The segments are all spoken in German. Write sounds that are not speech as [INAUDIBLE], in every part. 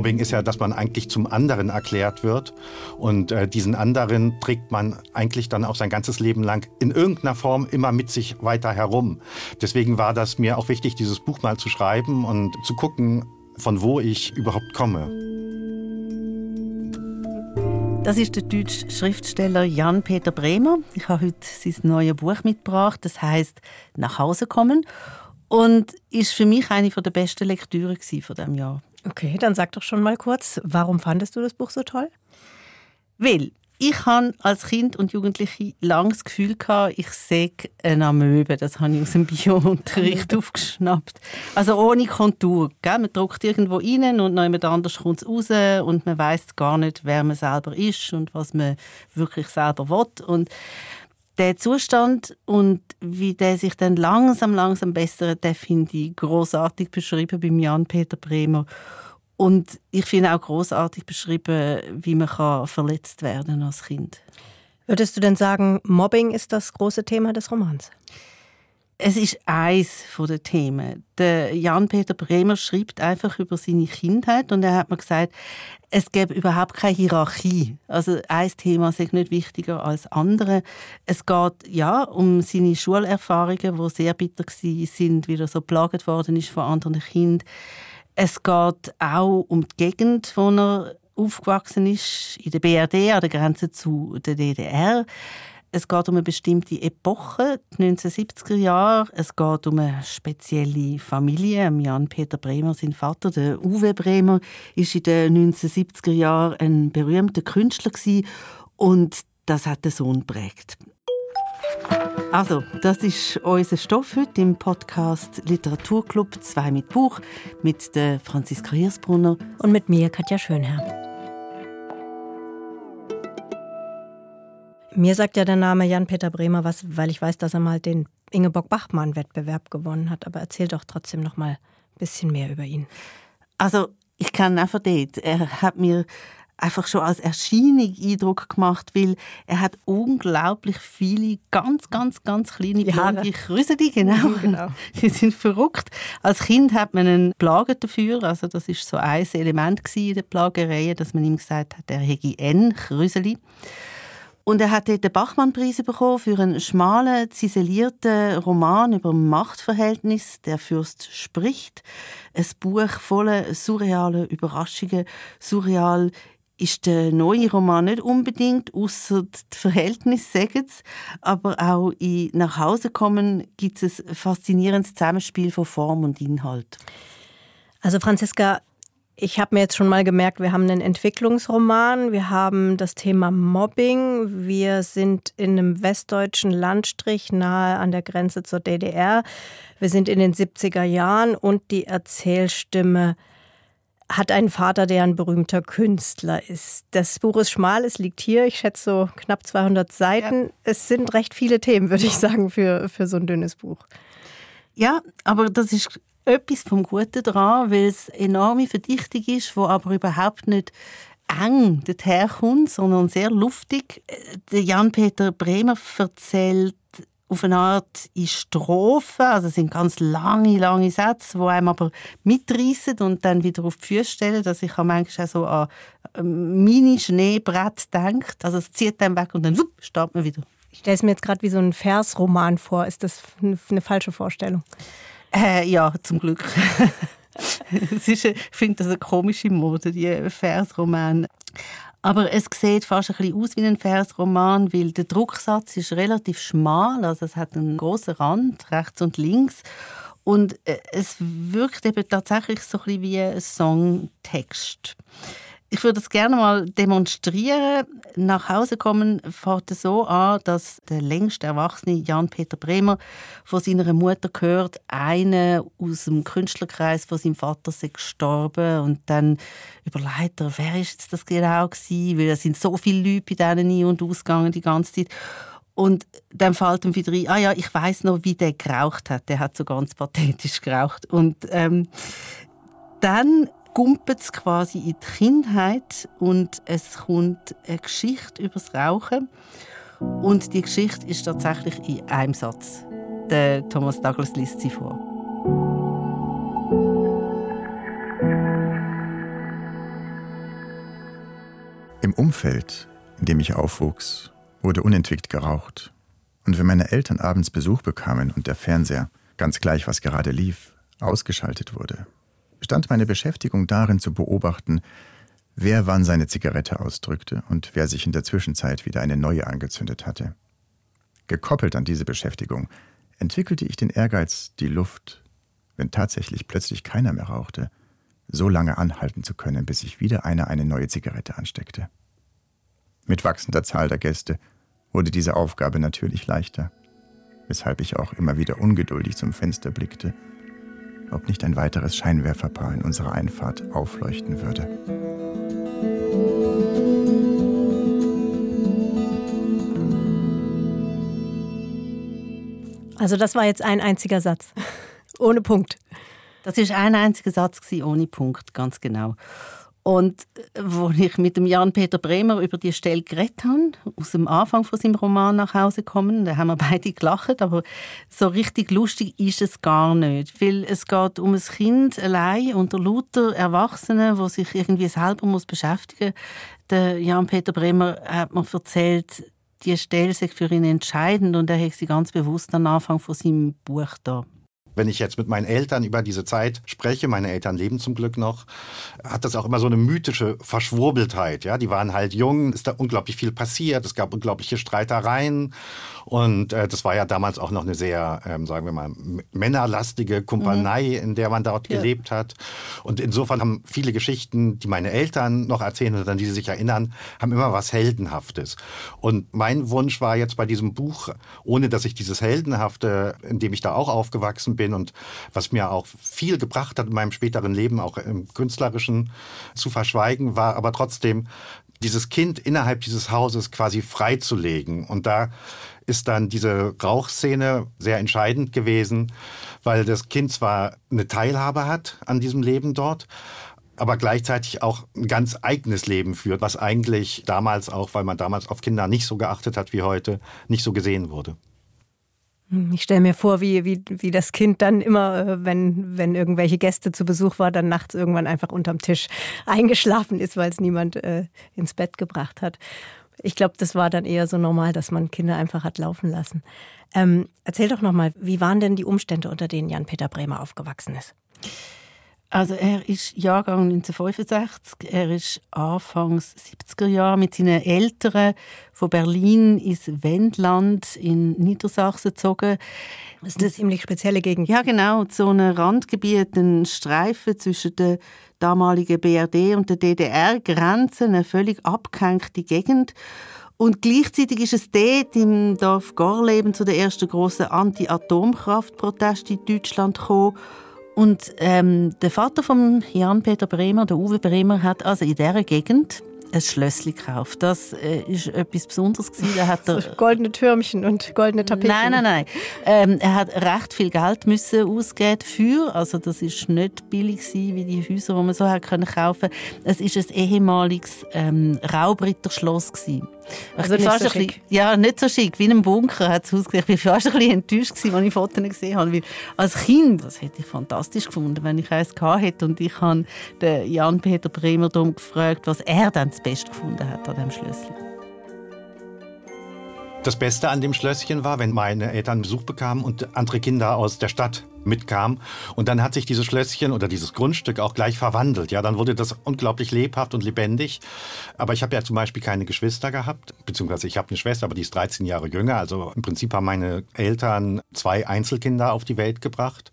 Mobbing ist ja, dass man eigentlich zum anderen erklärt wird und äh, diesen anderen trägt man eigentlich dann auch sein ganzes Leben lang in irgendeiner Form immer mit sich weiter herum. Deswegen war das mir auch wichtig, dieses Buch mal zu schreiben und zu gucken, von wo ich überhaupt komme. Das ist der deutsche Schriftsteller Jan-Peter Bremer. Ich habe heute sein neues Buch mitgebracht. Das heißt Nach Hause kommen und ist für mich eine der besten Lektüren von dem Jahr. Okay, dann sag doch schon mal kurz, warum fandest du das Buch so toll? Weil ich habe als Kind und Jugendliche lange das Gefühl gehabt, ich sehe eine Amöbe. Das habe ich aus dem Biounterricht [LAUGHS] aufgeschnappt. Also ohne Kontur. Gell? Man drückt irgendwo rein und noch jemand anders kommt es raus und man weiß gar nicht, wer man selber ist und was man wirklich selber will. Und der Zustand und wie der sich dann langsam, langsam bessert, der finde ich großartig beschrieben beim Jan-Peter Bremer. Und ich finde auch großartig beschrieben, wie man kann verletzt werden als Kind. Würdest du denn sagen, Mobbing ist das große Thema des Romans? Es ist eins der Themen. Der Jan-Peter Bremer schreibt einfach über seine Kindheit und er hat mir gesagt, es gäbe überhaupt keine Hierarchie. Also ein Thema ist nicht wichtiger als andere. Es geht ja um seine Schulerfahrungen, wo sehr bitter sind, wie er so plagt worden ist von anderen Kindern. Es geht auch um die Gegend, wo er aufgewachsen ist, in der BRD, an der Grenze zu der DDR. Es geht um eine bestimmte Epoche, die 1970er Jahre. Es geht um eine spezielle Familie. Jan-Peter Bremer, sein Vater, der Uwe Bremer, ist in den 1970er Jahren ein berühmter Künstler und das hat den Sohn prägt. Also, das ist unser Stoff heute im Podcast Literaturclub 2 mit Buch mit der Franziska Hirsbrunner und mit mir Katja Schönherr. Mir sagt ja der Name Jan-Peter Bremer was, weil ich weiß, dass er mal den Ingeborg-Bachmann-Wettbewerb gewonnen hat. Aber erzähl doch trotzdem noch mal ein bisschen mehr über ihn. Also, ich kann einfach dort. Er hat mir einfach schon als Erscheinung Eindruck gemacht, weil er hat unglaublich viele ganz, ganz, ganz kleine blonde Krüseli, genau. [LAUGHS] genau. Die sind verrückt. Als Kind hat man einen Plagen dafür, also das ist so ein Element in der Plagerei, dass man ihm gesagt hat, er hätte ein Krüseli. Und er hat dort den Bachmann-Preis bekommen für einen schmalen, ziselierten Roman über Machtverhältnis. Der Fürst spricht. Ein Buch voller surrealer Überraschungen. Surreal ist der neue Roman nicht unbedingt, außer die Verhältnisse, sagen. Aber auch in «Nach Hause kommen» gibt es ein faszinierendes Zusammenspiel von Form und Inhalt. Also Franziska, ich habe mir jetzt schon mal gemerkt, wir haben einen Entwicklungsroman, wir haben das Thema Mobbing, wir sind in einem westdeutschen Landstrich nahe an der Grenze zur DDR, wir sind in den 70er Jahren und die Erzählstimme hat einen Vater, der ein berühmter Künstler ist. Das Buch ist schmal, es liegt hier, ich schätze so knapp 200 Seiten. Ja. Es sind recht viele Themen, würde ich sagen, für, für so ein dünnes Buch. Ja, aber das ist etwas vom Guten daran, weil es enorme Verdichtung ist, wo aber überhaupt nicht eng daherkommt, sondern sehr luftig. Jan-Peter Bremer erzählt auf eine Art in Strophen, also es sind ganz lange, lange Sätze, die einem aber mitreißen und dann wieder auf die Füße stellen, dass ich manchmal auch so an Mini-Schneebrett denkt. Also es zieht dann weg und dann wupp, steht man wieder. Ich stelle es mir jetzt gerade wie so ein Versroman vor. Ist das eine falsche Vorstellung? Äh, ja, zum Glück. [LAUGHS] ist, ich finde das eine komische Mode, die Versroman. Aber es sieht fast ein bisschen aus wie ein Versroman, weil der Drucksatz ist relativ schmal, also es hat einen großen Rand rechts und links und äh, es wirkt eben tatsächlich so ein bisschen wie ein Songtext. Ich würde es gerne mal demonstrieren. Nach Hause kommen fährt es so an, dass der längst erwachsene Jan-Peter Bremer von seiner Mutter gehört, einer aus dem Künstlerkreis von seinem Vater ist gestorben und dann überlegt er, wer ist das genau gewesen, weil es sind so viele Leute bei denen ein- und ausgegangen die ganze Zeit. Und dann fällt ihm wieder ein, ah ja, ich weiß noch, wie der geraucht hat. Der hat so ganz pathetisch geraucht. Und ähm, dann gumpet es quasi in die Kindheit und es kommt eine Geschichte über das Rauchen. Und die Geschichte ist tatsächlich in einem Satz. Der Thomas Douglas liest sie vor. Im Umfeld, in dem ich aufwuchs, wurde unentwickelt geraucht. Und wenn meine Eltern abends Besuch bekamen und der Fernseher, ganz gleich was gerade lief, ausgeschaltet wurde, bestand meine Beschäftigung darin zu beobachten, wer wann seine Zigarette ausdrückte und wer sich in der Zwischenzeit wieder eine neue angezündet hatte. Gekoppelt an diese Beschäftigung entwickelte ich den Ehrgeiz, die Luft, wenn tatsächlich plötzlich keiner mehr rauchte, so lange anhalten zu können, bis sich wieder einer eine neue Zigarette ansteckte. Mit wachsender Zahl der Gäste wurde diese Aufgabe natürlich leichter, weshalb ich auch immer wieder ungeduldig zum Fenster blickte, ob nicht ein weiteres Scheinwerferpaar in unserer Einfahrt aufleuchten würde. Also das war jetzt ein einziger Satz, [LAUGHS] ohne Punkt. Das ist ein einziger Satz ohne Punkt, ganz genau. Und äh, wo ich mit dem Jan-Peter Bremer über die Stelle geredet habe, aus dem Anfang von seinem Roman nach Hause kommen, da haben wir beide gelacht, aber so richtig lustig ist es gar nicht, weil es geht um ein Kind allein unter lauter Erwachsenen, wo sich irgendwie selber muss beschäftigen. Der Jan-Peter Bremer hat mir erzählt, die Stelle sei für ihn entscheidend und er hat sie ganz bewusst am Anfang von seinem Buch da wenn ich jetzt mit meinen Eltern über diese Zeit spreche, meine Eltern leben zum Glück noch, hat das auch immer so eine mythische Verschwurbeltheit. Ja, die waren halt jung, ist da unglaublich viel passiert, es gab unglaubliche Streitereien und äh, das war ja damals auch noch eine sehr, ähm, sagen wir mal, männerlastige Kumpanei, mhm. in der man dort ja. gelebt hat. Und insofern haben viele Geschichten, die meine Eltern noch erzählen oder an die sie sich erinnern, haben immer was Heldenhaftes. Und mein Wunsch war jetzt bei diesem Buch, ohne dass ich dieses Heldenhafte, in dem ich da auch aufgewachsen bin, bin und was mir auch viel gebracht hat in meinem späteren Leben, auch im künstlerischen, zu verschweigen, war aber trotzdem dieses Kind innerhalb dieses Hauses quasi freizulegen. Und da ist dann diese Rauchszene sehr entscheidend gewesen, weil das Kind zwar eine Teilhabe hat an diesem Leben dort, aber gleichzeitig auch ein ganz eigenes Leben führt, was eigentlich damals auch, weil man damals auf Kinder nicht so geachtet hat wie heute, nicht so gesehen wurde. Ich stelle mir vor, wie, wie, wie das Kind dann immer, äh, wenn, wenn irgendwelche Gäste zu Besuch war, dann nachts irgendwann einfach unterm Tisch eingeschlafen ist, weil es niemand äh, ins Bett gebracht hat. Ich glaube, das war dann eher so normal, dass man Kinder einfach hat laufen lassen. Ähm, erzähl doch nochmal, wie waren denn die Umstände, unter denen Jan-Peter Bremer aufgewachsen ist? Also er ist Jahrgang 1965, er ist Anfangs 70er Jahre mit seinen Eltern von Berlin ins Wendland in Niedersachsen gezogen. Das ist eine ziemlich spezielle Gegend. Ja, genau. So ein Randgebiet, ein Streifen zwischen der damaligen BRD und der DDR-Grenze, eine völlig abgehängte Gegend. Und gleichzeitig ist es dort im Dorf Gorleben zu den ersten grossen Anti-Atomkraft-Protesten in Deutschland gekommen. Und ähm, der Vater von Jan-Peter Bremer, der Uwe Bremer, hat also in dieser Gegend ein Schlössli gekauft. Das äh, ist etwas Besonderes gewesen. Da hat [LAUGHS] er, so goldene Türmchen und goldene Tapeten. Nein, nein, nein. Ähm, er hat recht viel Geld müssen ausgeben dafür. Also das ist nicht billig gewesen, wie die Häuser, die man so hat können kaufen. Es ist ein ehemaliges ähm, Raubritterschloss gewesen. Also nicht so schick. ja, nicht so schick. Wie in einem Bunker hat es ausgesehen. Ich war fast ein bisschen enttäuscht, gewesen, als ich Fotos gesehen habe. Weil als Kind, das hätte ich fantastisch gefunden, wenn ich eins gehabt hätte. Und ich habe Jan-Peter Bremer darum gefragt, was er dann das Beste gefunden hat an diesem Schlüssel. Das Beste an dem Schlösschen war, wenn meine Eltern Besuch bekamen und andere Kinder aus der Stadt mitkamen. Und dann hat sich dieses Schlösschen oder dieses Grundstück auch gleich verwandelt. Ja, dann wurde das unglaublich lebhaft und lebendig. Aber ich habe ja zum Beispiel keine Geschwister gehabt, beziehungsweise ich habe eine Schwester, aber die ist 13 Jahre jünger. Also im Prinzip haben meine Eltern zwei Einzelkinder auf die Welt gebracht.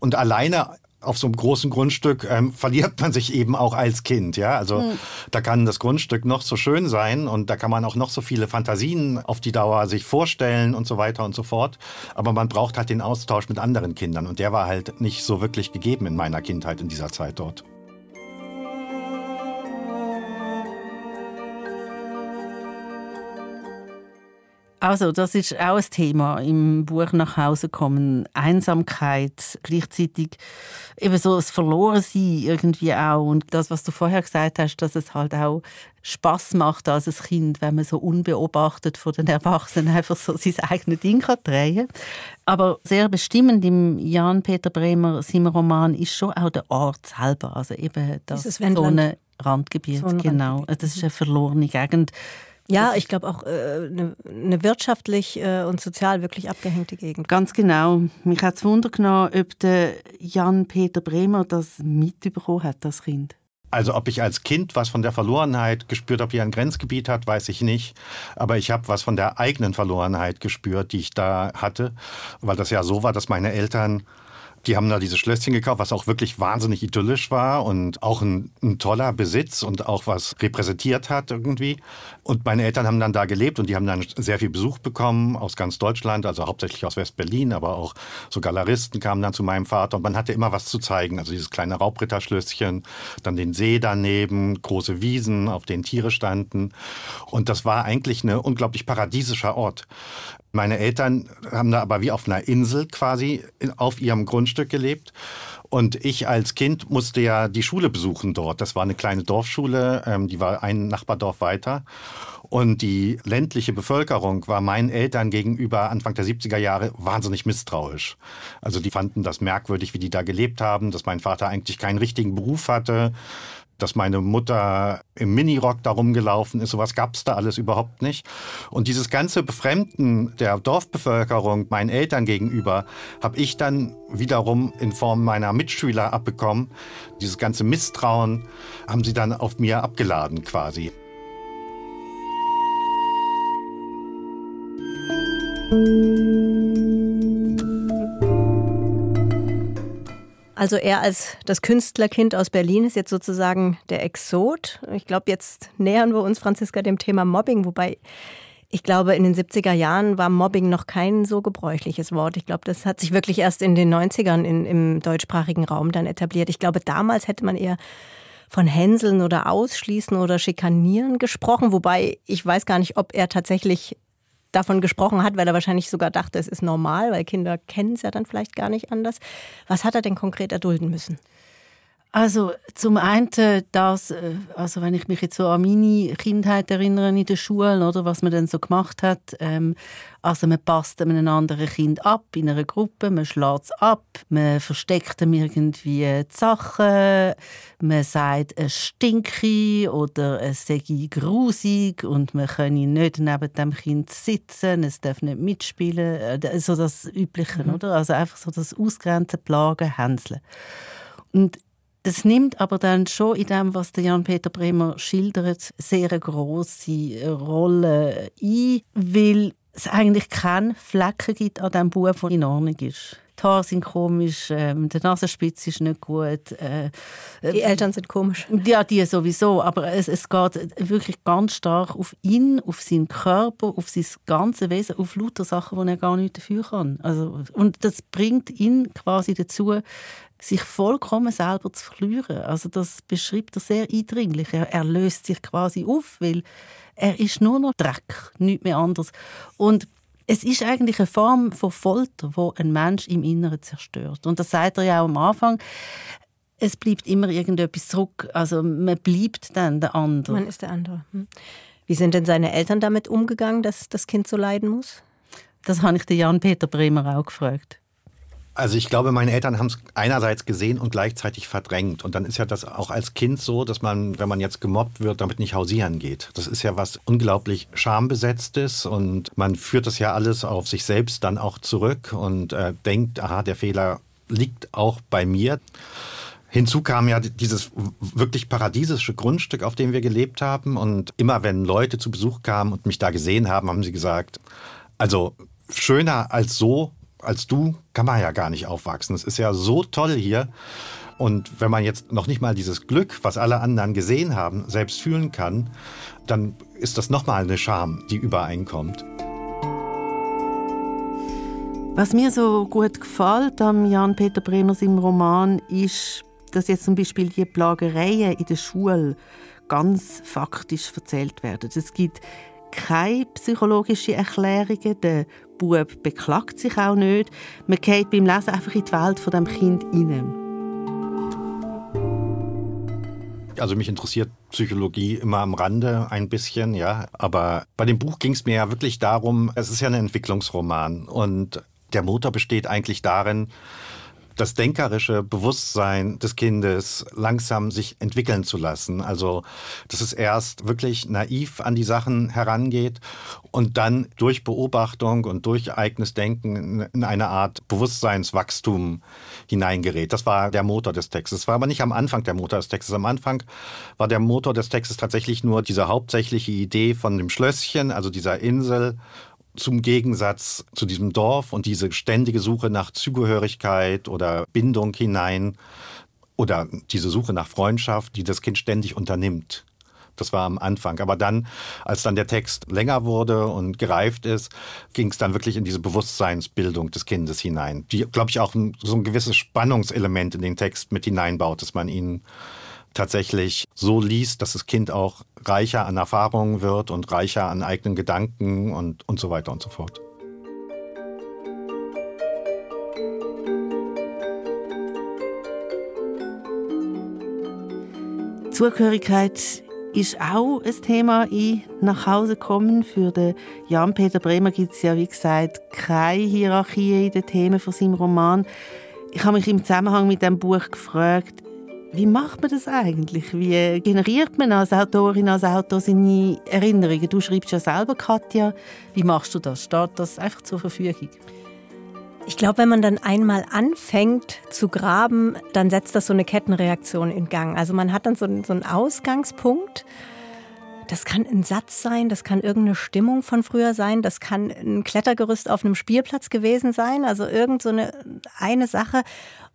Und alleine auf so einem großen Grundstück ähm, verliert man sich eben auch als Kind. Ja, also mhm. da kann das Grundstück noch so schön sein und da kann man auch noch so viele Fantasien auf die Dauer sich vorstellen und so weiter und so fort. Aber man braucht halt den Austausch mit anderen Kindern und der war halt nicht so wirklich gegeben in meiner Kindheit in dieser Zeit dort. Also, das ist auch ein Thema im Buch nach Hause kommen. Einsamkeit, gleichzeitig eben so das Verlorensein irgendwie auch. Und das, was du vorher gesagt hast, dass es halt auch Spaß macht als ein Kind, wenn man so unbeobachtet von den Erwachsenen einfach so sein eigenes Ding kann drehen Aber sehr bestimmend im Jan-Peter Bremer seinem Roman ist schon auch der Ort selber. Also eben das so eine Randgebiet, So ein genau. Randgebiet. Das ist eine verlorene Gegend. Ja, ich glaube auch äh, eine, eine wirtschaftlich äh, und sozial wirklich abgehängte Gegend. Ganz genau. Mich hat es Wunder genommen, ob der Jan-Peter Bremer das mitbekommen hat, das Kind. Also ob ich als Kind was von der Verlorenheit gespürt habe, die ein Grenzgebiet hat, weiß ich nicht. Aber ich habe was von der eigenen Verlorenheit gespürt, die ich da hatte, weil das ja so war, dass meine Eltern die haben da dieses Schlösschen gekauft, was auch wirklich wahnsinnig idyllisch war und auch ein, ein, toller Besitz und auch was repräsentiert hat irgendwie. Und meine Eltern haben dann da gelebt und die haben dann sehr viel Besuch bekommen aus ganz Deutschland, also hauptsächlich aus West-Berlin, aber auch so Galeristen kamen dann zu meinem Vater und man hatte immer was zu zeigen. Also dieses kleine Raubritterschlösschen, dann den See daneben, große Wiesen, auf denen Tiere standen. Und das war eigentlich ein unglaublich paradiesischer Ort. Meine Eltern haben da aber wie auf einer Insel quasi auf ihrem Grundstück gelebt. Und ich als Kind musste ja die Schule besuchen dort. Das war eine kleine Dorfschule, ähm, die war ein Nachbardorf weiter. Und die ländliche Bevölkerung war meinen Eltern gegenüber Anfang der 70er Jahre wahnsinnig misstrauisch. Also die fanden das merkwürdig, wie die da gelebt haben, dass mein Vater eigentlich keinen richtigen Beruf hatte, dass meine Mutter im Minirock da rumgelaufen ist. Sowas gab es da alles überhaupt nicht. Und dieses ganze Befremden der Dorfbevölkerung meinen Eltern gegenüber habe ich dann wiederum in Form meiner Mitschüler abbekommen. Dieses ganze Misstrauen haben sie dann auf mir abgeladen quasi. Also er als das Künstlerkind aus Berlin ist jetzt sozusagen der Exot. Ich glaube, jetzt nähern wir uns, Franziska, dem Thema Mobbing, wobei ich glaube, in den 70er Jahren war Mobbing noch kein so gebräuchliches Wort. Ich glaube, das hat sich wirklich erst in den 90ern in, im deutschsprachigen Raum dann etabliert. Ich glaube, damals hätte man eher von Hänseln oder Ausschließen oder Schikanieren gesprochen, wobei ich weiß gar nicht, ob er tatsächlich davon gesprochen hat, weil er wahrscheinlich sogar dachte, es ist normal, weil Kinder kennen es ja dann vielleicht gar nicht anders. Was hat er denn konkret erdulden müssen? Also zum einen das, also wenn ich mich jetzt so an meine Kindheit erinnere in der Schule, oder was man dann so gemacht hat, ähm, also man passt einem anderen Kind ab in einer Gruppe, man schlägt es ab, man versteckt ihm irgendwie die Sachen, man sagt, es stinke oder es sei grusig und man könne nicht neben dem Kind sitzen, es darf nicht mitspielen, so das Übliche, mhm. oder? Also einfach so das Ausgrenzen, Plagen, Hänseln. Und das nimmt aber dann schon in dem, was der Jan-Peter Bremer schildert, sehr eine grosse Rolle ein, weil es eigentlich keine Flecken gibt an diesem Buch, der in Ordnung ist. Die Haare sind komisch, ähm, der Nasenspitz ist nicht gut. Äh, die Eltern sind komisch. Ja, die sowieso. Aber es, es geht wirklich ganz stark auf ihn, auf seinen Körper, auf sein ganze Wesen, auf lauter Sachen, die er gar nicht dafür kann. Also, und das bringt ihn quasi dazu, sich vollkommen selber zu verlieren. Also das beschreibt er sehr eindringlich. Er, er löst sich quasi auf, weil er ist nur noch Dreck, nichts mehr anderes. Und es ist eigentlich eine Form von Folter, wo ein Mensch im Inneren zerstört. Und das sagt er ja auch am Anfang. Es bleibt immer irgendetwas zurück. Also man bleibt dann der andere. Man ist der andere. Hm. Wie sind denn seine Eltern damit umgegangen, dass das Kind so leiden muss? Das habe ich den Jan-Peter Bremer auch gefragt. Also ich glaube, meine Eltern haben es einerseits gesehen und gleichzeitig verdrängt. Und dann ist ja das auch als Kind so, dass man, wenn man jetzt gemobbt wird, damit nicht hausieren geht. Das ist ja was unglaublich schambesetztes und man führt das ja alles auf sich selbst dann auch zurück und äh, denkt, aha, der Fehler liegt auch bei mir. Hinzu kam ja dieses wirklich paradiesische Grundstück, auf dem wir gelebt haben. Und immer wenn Leute zu Besuch kamen und mich da gesehen haben, haben sie gesagt, also schöner als so als du kann man ja gar nicht aufwachsen. Es ist ja so toll hier. Und wenn man jetzt noch nicht mal dieses Glück, was alle anderen gesehen haben, selbst fühlen kann, dann ist das nochmal eine Scham, die übereinkommt. Was mir so gut gefällt am Jan-Peter Bremers im Roman ist, dass jetzt zum Beispiel die Plagereien in der Schule ganz faktisch erzählt werden. Es gibt keine psychologischen Erklärungen. Der Bub beklagt sich auch nicht. Man geht beim Lesen einfach in die Welt von dem Kind hinein. Also mich interessiert Psychologie immer am Rande ein bisschen, ja. Aber bei dem Buch ging es mir ja wirklich darum, es ist ja ein Entwicklungsroman und der Motor besteht eigentlich darin, das denkerische Bewusstsein des Kindes langsam sich entwickeln zu lassen. Also, dass es erst wirklich naiv an die Sachen herangeht und dann durch Beobachtung und durch eigenes Denken in eine Art Bewusstseinswachstum hineingerät. Das war der Motor des Textes. Das war aber nicht am Anfang der Motor des Textes. Am Anfang war der Motor des Textes tatsächlich nur diese hauptsächliche Idee von dem Schlösschen, also dieser Insel zum Gegensatz zu diesem Dorf und diese ständige Suche nach Zugehörigkeit oder Bindung hinein oder diese Suche nach Freundschaft, die das Kind ständig unternimmt. Das war am Anfang. Aber dann, als dann der Text länger wurde und gereift ist, ging es dann wirklich in diese Bewusstseinsbildung des Kindes hinein, die, glaube ich, auch so ein gewisses Spannungselement in den Text mit hineinbaut, dass man ihn tatsächlich so liest, dass das Kind auch reicher an Erfahrungen wird und reicher an eigenen Gedanken und, und so weiter und so fort. Zugehörigkeit ist auch ein Thema in nach Hause kommen. Für den Jan-Peter Bremer gibt es ja, wie gesagt, keine Hierarchie in den Themen von seinem Roman. Ich habe mich im Zusammenhang mit dem Buch gefragt, wie macht man das eigentlich? Wie generiert man als Autorin, als Autor seine Erinnerungen? Du schreibst ja selber, Katja. Wie machst du das? Steht das einfach zur Verfügung? Ich glaube, wenn man dann einmal anfängt zu graben, dann setzt das so eine Kettenreaktion in Gang. Also man hat dann so, so einen Ausgangspunkt. Das kann ein Satz sein, das kann irgendeine Stimmung von früher sein, das kann ein Klettergerüst auf einem Spielplatz gewesen sein, also irgend so eine, eine Sache.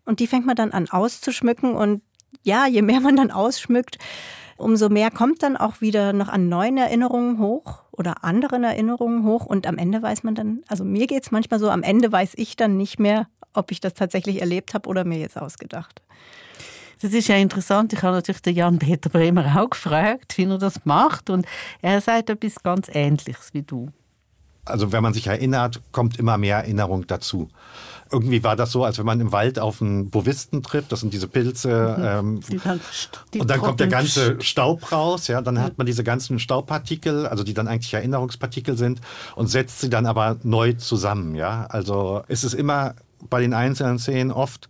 Und die fängt man dann an auszuschmücken und ja, je mehr man dann ausschmückt, umso mehr kommt dann auch wieder noch an neuen Erinnerungen hoch oder anderen Erinnerungen hoch. Und am Ende weiß man dann, also mir geht es manchmal so, am Ende weiß ich dann nicht mehr, ob ich das tatsächlich erlebt habe oder mir jetzt ausgedacht. Das ist ja interessant. Ich habe natürlich den Jan-Peter Bremer auch gefragt, wie er das macht. Und er sagt etwas ganz Ähnliches wie du. Also wenn man sich erinnert, kommt immer mehr Erinnerung dazu. Irgendwie war das so, als wenn man im Wald auf einen Bovisten trifft. Das sind diese Pilze. Mhm. Ähm, die dann, die und dann kommt der ganze Staub raus. Ja, dann hat man diese ganzen Staubpartikel, also die dann eigentlich Erinnerungspartikel sind, und setzt sie dann aber neu zusammen. Ja, also es ist immer bei den einzelnen Szenen oft,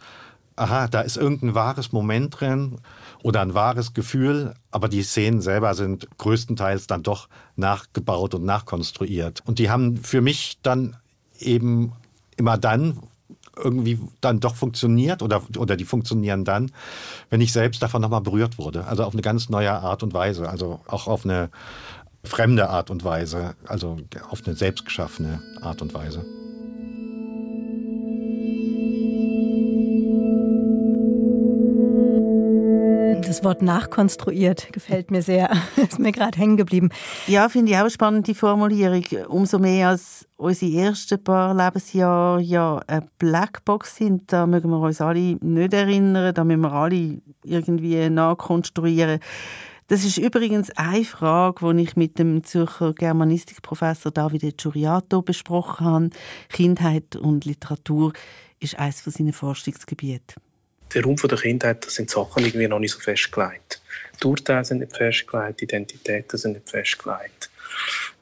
aha, da ist irgendein wahres Moment drin oder ein wahres Gefühl, aber die Szenen selber sind größtenteils dann doch nachgebaut und nachkonstruiert. Und die haben für mich dann eben immer dann, irgendwie dann doch funktioniert oder, oder die funktionieren dann, wenn ich selbst davon nochmal berührt wurde. Also auf eine ganz neue Art und Weise. Also auch auf eine fremde Art und Weise. Also auf eine selbstgeschaffene Art und Weise. Das Wort nachkonstruiert gefällt mir sehr. [LAUGHS] Ist mir gerade hängen geblieben. Ja, finde ich auch spannend, die Formulierung. Umso mehr als unsere ersten paar Lebensjahre ja eine Blackbox sind, da mögen wir uns alle nicht erinnern, da müssen wir alle irgendwie nachkonstruieren. Das ist übrigens eine Frage, die ich mit dem Zürcher Germanistikprofessor Davide Giuriato besprochen habe. Kindheit und Literatur ist eines von seinen Forschungsgebieten der Raum der Kindheit, das sind Sachen irgendwie noch nicht so festgelegt. Die Urteile sind nicht festgelegt, die Identitäten sind nicht festgelegt.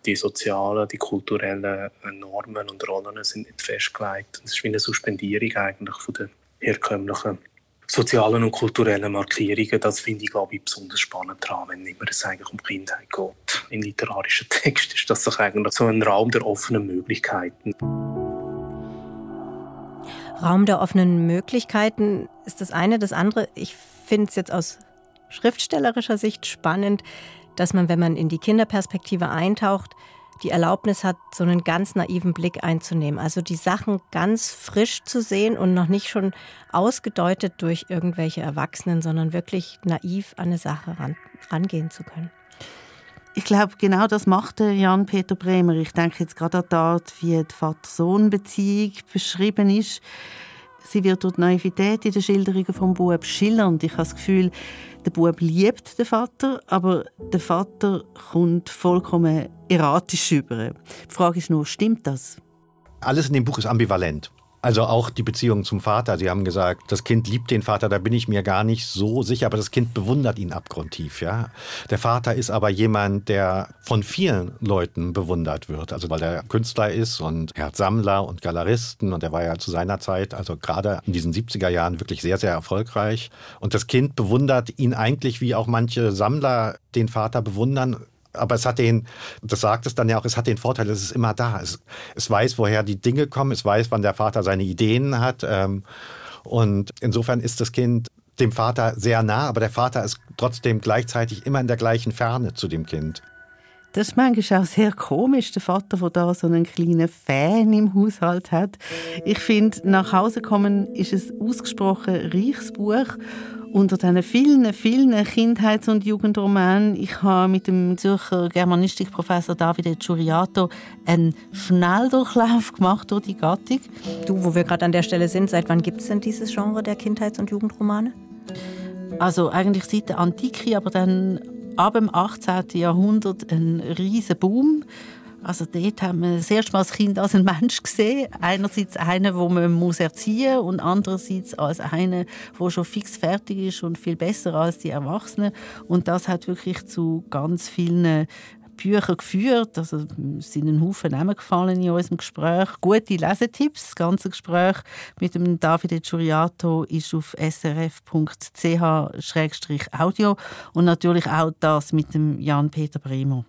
Die sozialen, die kulturellen Normen und Rollen sind nicht festgelegt. Es ist wie eine Suspendierung eigentlich von den herkömmlichen sozialen und kulturellen Markierungen. Das finde ich, glaube ich, besonders spannend daran, wenn immer es eigentlich um Kindheit geht. In literarischen Texten ist das doch eigentlich so ein Raum der offenen Möglichkeiten. Raum der offenen Möglichkeiten ist das eine. Das andere, ich finde es jetzt aus schriftstellerischer Sicht spannend, dass man, wenn man in die Kinderperspektive eintaucht, die Erlaubnis hat, so einen ganz naiven Blick einzunehmen. Also die Sachen ganz frisch zu sehen und noch nicht schon ausgedeutet durch irgendwelche Erwachsenen, sondern wirklich naiv an eine Sache ran, rangehen zu können. Ich glaube, genau das macht Jan-Peter Bremer. Ich denke jetzt gerade an die Art, wie die Vater-Sohn-Beziehung beschrieben ist. Sie wird durch die Naivität in den Schilderungen vom Bub schillernd. Ich habe das Gefühl, der Bub liebt den Vater, aber der Vater kommt vollkommen erratisch über. Die Frage ist nur, stimmt das? Alles in dem Buch ist ambivalent. Also auch die Beziehung zum Vater. Sie haben gesagt, das Kind liebt den Vater, da bin ich mir gar nicht so sicher, aber das Kind bewundert ihn abgrundtief. Ja? Der Vater ist aber jemand, der von vielen Leuten bewundert wird. Also weil er Künstler ist und er hat Sammler und Galeristen und er war ja zu seiner Zeit, also gerade in diesen 70er Jahren, wirklich sehr, sehr erfolgreich. Und das Kind bewundert ihn eigentlich, wie auch manche Sammler den Vater bewundern aber es hat den, das sagt es dann ja auch, es hat den Vorteil, es ist immer da. Es, es weiß, woher die Dinge kommen, es weiß, wann der Vater seine Ideen hat. Ähm, und insofern ist das Kind dem Vater sehr nah, aber der Vater ist trotzdem gleichzeitig immer in der gleichen Ferne zu dem Kind. Das ist manchmal auch sehr komisch, der Vater, der da so einen kleinen Fan im Haushalt hat. Ich finde, nach Hause kommen ist ein ausgesprochen reiches Buch unter diesen vielen, vielen Kindheits- und Jugendromanen, ich habe mit dem Zürcher Germanistikprofessor Davide Giuriato einen Schnelldurchlauf gemacht durch die Gattung. Du, wo wir gerade an der Stelle sind, seit wann gibt es denn dieses Genre der Kindheits- und Jugendromane? Also eigentlich seit der Antike, aber dann ab dem 18. Jahrhundert ein riesen Boom. Also dort haben wir das Mal als Kind als einen Mensch gesehen. Einerseits einen, wo man muss erziehen muss und andererseits als einen, der schon fix fertig ist und viel besser als die Erwachsenen. Und das hat wirklich zu ganz vielen Büchern geführt. Also, es sind ein Haufen Namen gefallen in unserem Gespräch. Gute Lesetipps. Das ganze Gespräch mit dem Davide Giuriato ist auf srf.ch-audio und natürlich auch das mit dem Jan-Peter Bremer.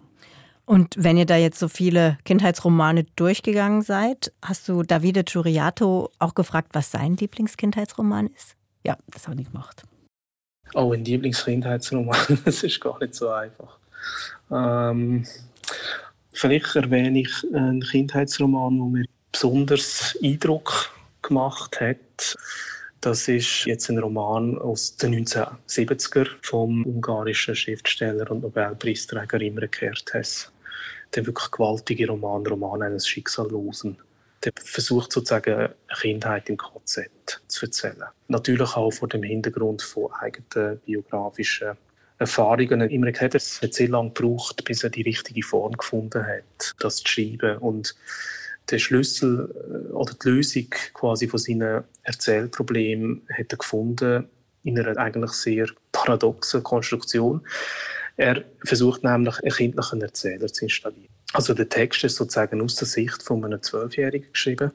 Und wenn ihr da jetzt so viele Kindheitsromane durchgegangen seid, hast du Davide Giuriato auch gefragt, was sein Lieblingskindheitsroman ist? Ja, das habe ich gemacht. Oh, ein Lieblingskindheitsroman, [LAUGHS] das ist gar nicht so einfach. Ähm, vielleicht erwähne ich einen Kindheitsroman, der mir besonders Eindruck gemacht hat. Das ist jetzt ein Roman aus den 1970er vom ungarischen Schriftsteller und Nobelpreisträger Imre Kertész der wirklich gewaltige Roman, Roman eines Schicksallosen. Der versucht sozusagen eine Kindheit im KZ zu erzählen. Natürlich auch vor dem Hintergrund von eigenen biografischen Erfahrungen. Keders hat sehr lange gebraucht, bis er die richtige Form gefunden hat, das zu schreiben. Und der Schlüssel äh, oder die Lösung quasi von seinen Erzählproblemen hat er gefunden in einer eigentlich sehr paradoxen Konstruktion. Er versucht nämlich, einen kindlichen Erzähler zu installieren. Also der Text ist sozusagen aus der Sicht von einem Zwölfjährigen geschrieben.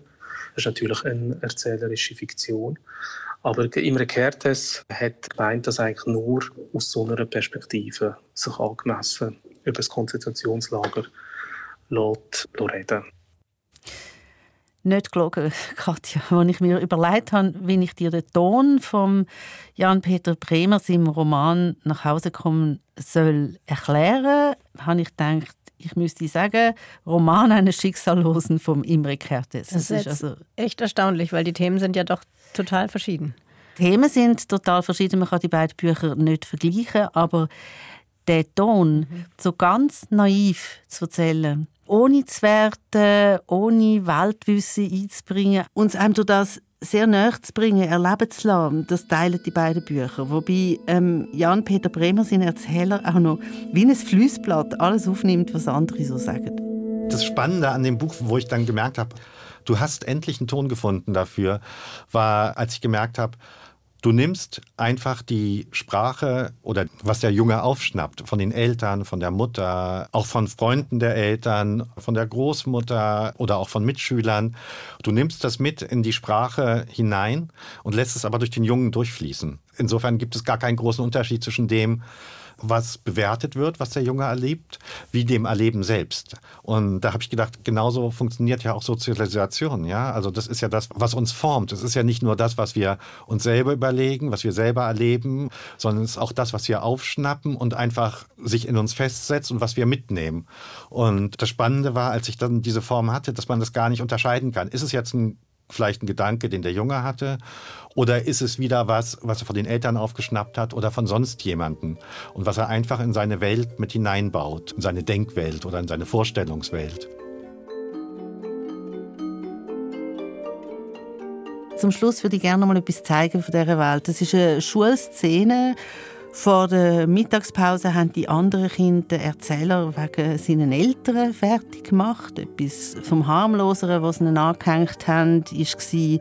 Das ist natürlich eine erzählerische Fiktion. Aber Imre Kertész hat gemeint, dass eigentlich nur aus so einer Perspektive sich angemessen über das Konzentrationslager lässt, reden nicht gelogen, [LAUGHS] Katja, als ich mir überlegt habe, wie ich dir den Ton von Jan-Peter Bremer seinem Roman «Nach Hause kommen» soll erklären, habe ich gedacht, ich müsste sagen, Roman eines Schicksallosen vom Imre Kertész. Das, das ist also echt erstaunlich, weil die Themen sind ja doch total verschieden. Themen sind total verschieden, man kann die beiden Bücher nicht vergleichen, aber der Ton, mhm. so ganz naiv zu erzählen, ohne zu werten, ohne Weltwissen einzubringen, uns einem durch das sehr nahe zu bringen, erleben zu lassen, das teilen die beiden Bücher. Wobei ähm, Jan-Peter Bremer, sein Erzähler, auch noch wie ein Flüssblatt alles aufnimmt, was andere so sagen. Das Spannende an dem Buch, wo ich dann gemerkt habe, du hast endlich einen Ton gefunden dafür, war, als ich gemerkt habe, Du nimmst einfach die Sprache oder was der Junge aufschnappt von den Eltern, von der Mutter, auch von Freunden der Eltern, von der Großmutter oder auch von Mitschülern. Du nimmst das mit in die Sprache hinein und lässt es aber durch den Jungen durchfließen. Insofern gibt es gar keinen großen Unterschied zwischen dem, was bewertet wird, was der Junge erlebt, wie dem Erleben selbst. Und da habe ich gedacht, genauso funktioniert ja auch Sozialisation. Ja? Also das ist ja das, was uns formt. Es ist ja nicht nur das, was wir uns selber überlegen, was wir selber erleben, sondern es ist auch das, was wir aufschnappen und einfach sich in uns festsetzt und was wir mitnehmen. Und das Spannende war, als ich dann diese Form hatte, dass man das gar nicht unterscheiden kann. Ist es jetzt ein vielleicht ein Gedanke, den der Junge hatte? Oder ist es wieder was, was er von den Eltern aufgeschnappt hat oder von sonst jemanden? Und was er einfach in seine Welt mit hineinbaut, in seine Denkwelt oder in seine Vorstellungswelt? Zum Schluss würde ich gerne noch mal etwas zeigen von dieser Welt. Das ist eine Schulszene Vor der Mittagspause haben die anderen Kinder den Erzähler wegen seinen Eltern fertig gemacht. Etwas vom harmloseren, was sie ihnen angehängt haben, war,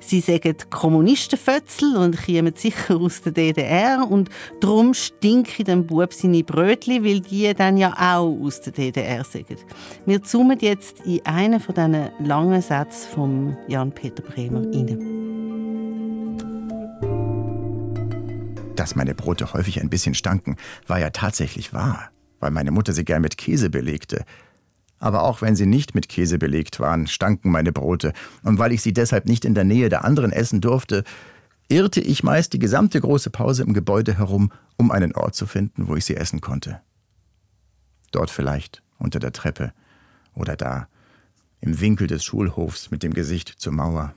sie sagen Kommunistenfötzel und kommen sicher aus der DDR und darum stinken dem Bub seine Brötchen, weil die dann ja auch aus der DDR sagen. Wir zoomen jetzt in einen von diesen langen Sätzen von Jan-Peter Bremer rein. Dass meine Brote häufig ein bisschen stanken, war ja tatsächlich wahr, weil meine Mutter sie gern mit Käse belegte. Aber auch wenn sie nicht mit Käse belegt waren, stanken meine Brote, und weil ich sie deshalb nicht in der Nähe der anderen essen durfte, irrte ich meist die gesamte große Pause im Gebäude herum, um einen Ort zu finden, wo ich sie essen konnte. Dort vielleicht, unter der Treppe, oder da, im Winkel des Schulhofs mit dem Gesicht zur Mauer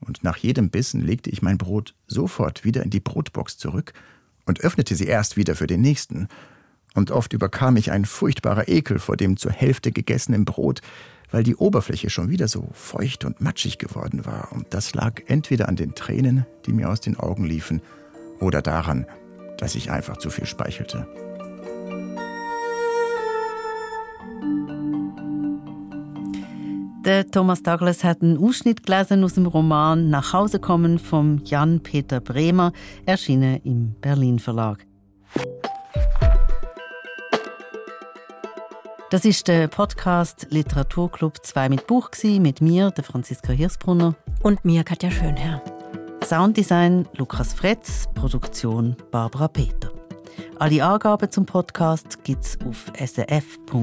und nach jedem Bissen legte ich mein Brot sofort wieder in die Brotbox zurück und öffnete sie erst wieder für den nächsten. Und oft überkam mich ein furchtbarer Ekel vor dem zur Hälfte gegessenen Brot, weil die Oberfläche schon wieder so feucht und matschig geworden war. Und das lag entweder an den Tränen, die mir aus den Augen liefen, oder daran, dass ich einfach zu viel speichelte. Der Thomas Douglas hat einen Ausschnitt gelesen aus dem Roman Nach Hause kommen von Jan-Peter Bremer, erschienen im Berlin Verlag. Das ist der Podcast Literaturclub 2 mit Buch mit mir, der Franziska Hirsbrunner und mir Katja Schönherr. Sounddesign Lukas Fretz, Produktion Barbara Peter. Alle Angaben zum Podcast gibt's auf srf.ch-audio.